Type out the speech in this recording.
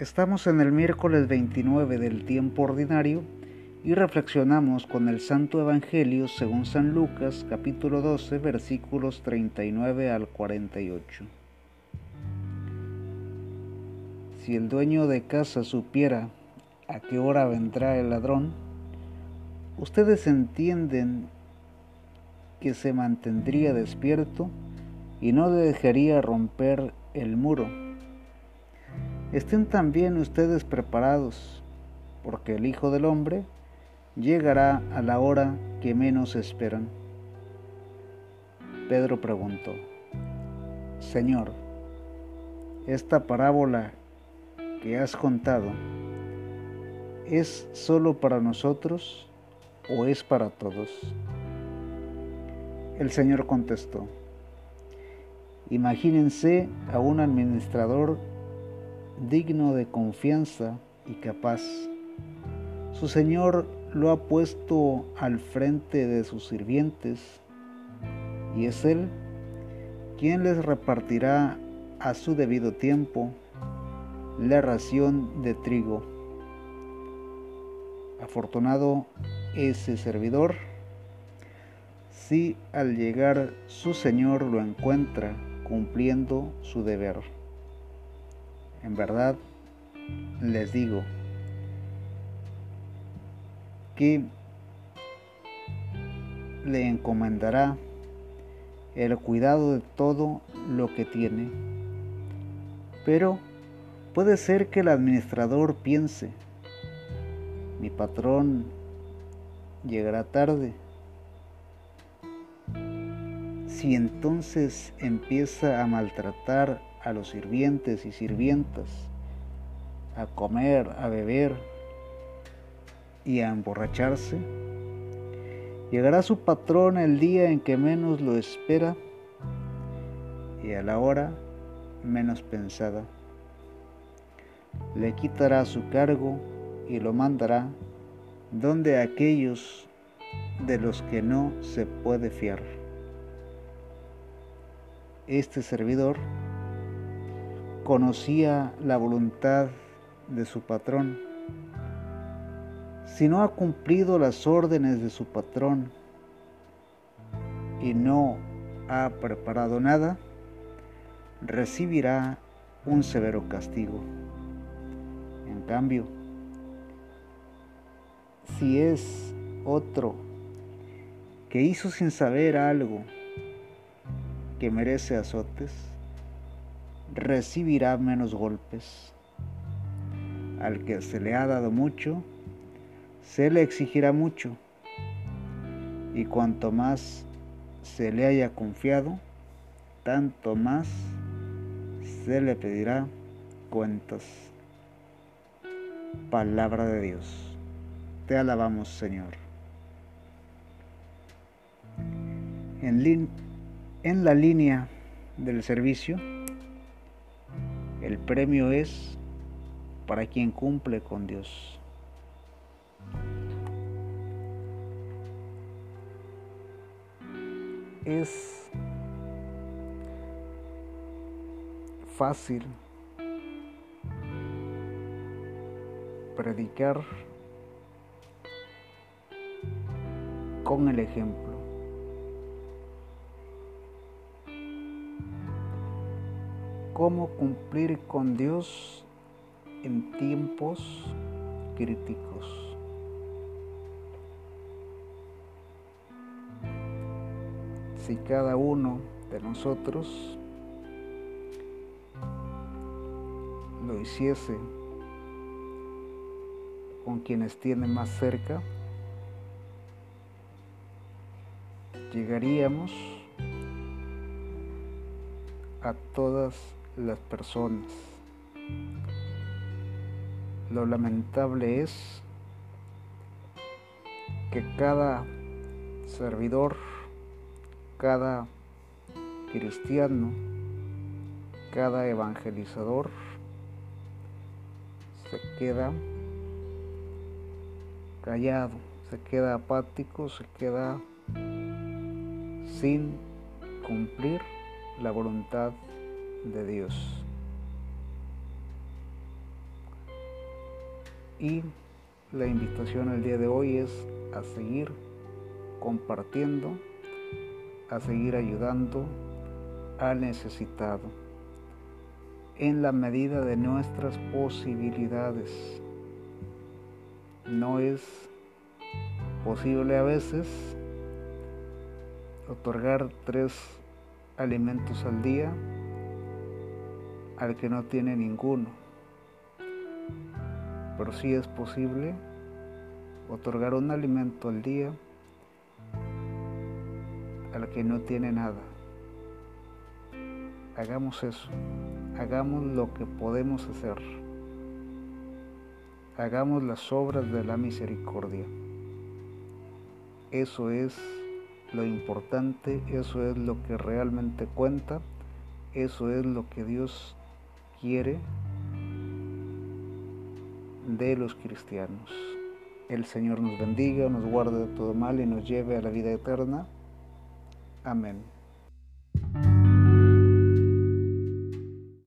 Estamos en el miércoles 29 del tiempo ordinario y reflexionamos con el Santo Evangelio según San Lucas capítulo 12 versículos 39 al 48. Si el dueño de casa supiera a qué hora vendrá el ladrón, ustedes entienden que se mantendría despierto y no dejaría romper el muro Estén también ustedes preparados, porque el Hijo del Hombre llegará a la hora que menos esperan. Pedro preguntó, Señor, esta parábola que has contado, ¿es solo para nosotros o es para todos? El Señor contestó, imagínense a un administrador digno de confianza y capaz. Su Señor lo ha puesto al frente de sus sirvientes y es Él quien les repartirá a su debido tiempo la ración de trigo. Afortunado ese servidor si al llegar su Señor lo encuentra cumpliendo su deber. En verdad, les digo que le encomendará el cuidado de todo lo que tiene. Pero puede ser que el administrador piense, mi patrón llegará tarde. Si entonces empieza a maltratar a los sirvientes y sirvientas a comer, a beber y a emborracharse, llegará su patrón el día en que menos lo espera y a la hora menos pensada. Le quitará su cargo y lo mandará donde aquellos de los que no se puede fiar. Este servidor conocía la voluntad de su patrón. Si no ha cumplido las órdenes de su patrón y no ha preparado nada, recibirá un severo castigo. En cambio, si es otro que hizo sin saber algo que merece azotes, recibirá menos golpes. Al que se le ha dado mucho, se le exigirá mucho. Y cuanto más se le haya confiado, tanto más se le pedirá cuentas. Palabra de Dios. Te alabamos, Señor. En, en la línea del servicio, el premio es para quien cumple con Dios. Es fácil predicar con el ejemplo. Cómo cumplir con Dios en tiempos críticos. Si cada uno de nosotros lo hiciese con quienes tiene más cerca, llegaríamos a todas las personas. Lo lamentable es que cada servidor, cada cristiano, cada evangelizador se queda callado, se queda apático, se queda sin cumplir la voluntad de Dios. Y la invitación el día de hoy es a seguir compartiendo, a seguir ayudando al necesitado en la medida de nuestras posibilidades. No es posible a veces otorgar tres alimentos al día al que no tiene ninguno. Pero sí es posible otorgar un alimento al día al que no tiene nada. Hagamos eso, hagamos lo que podemos hacer, hagamos las obras de la misericordia. Eso es lo importante, eso es lo que realmente cuenta, eso es lo que Dios quiere de los cristianos. El Señor nos bendiga, nos guarde de todo mal y nos lleve a la vida eterna. Amén.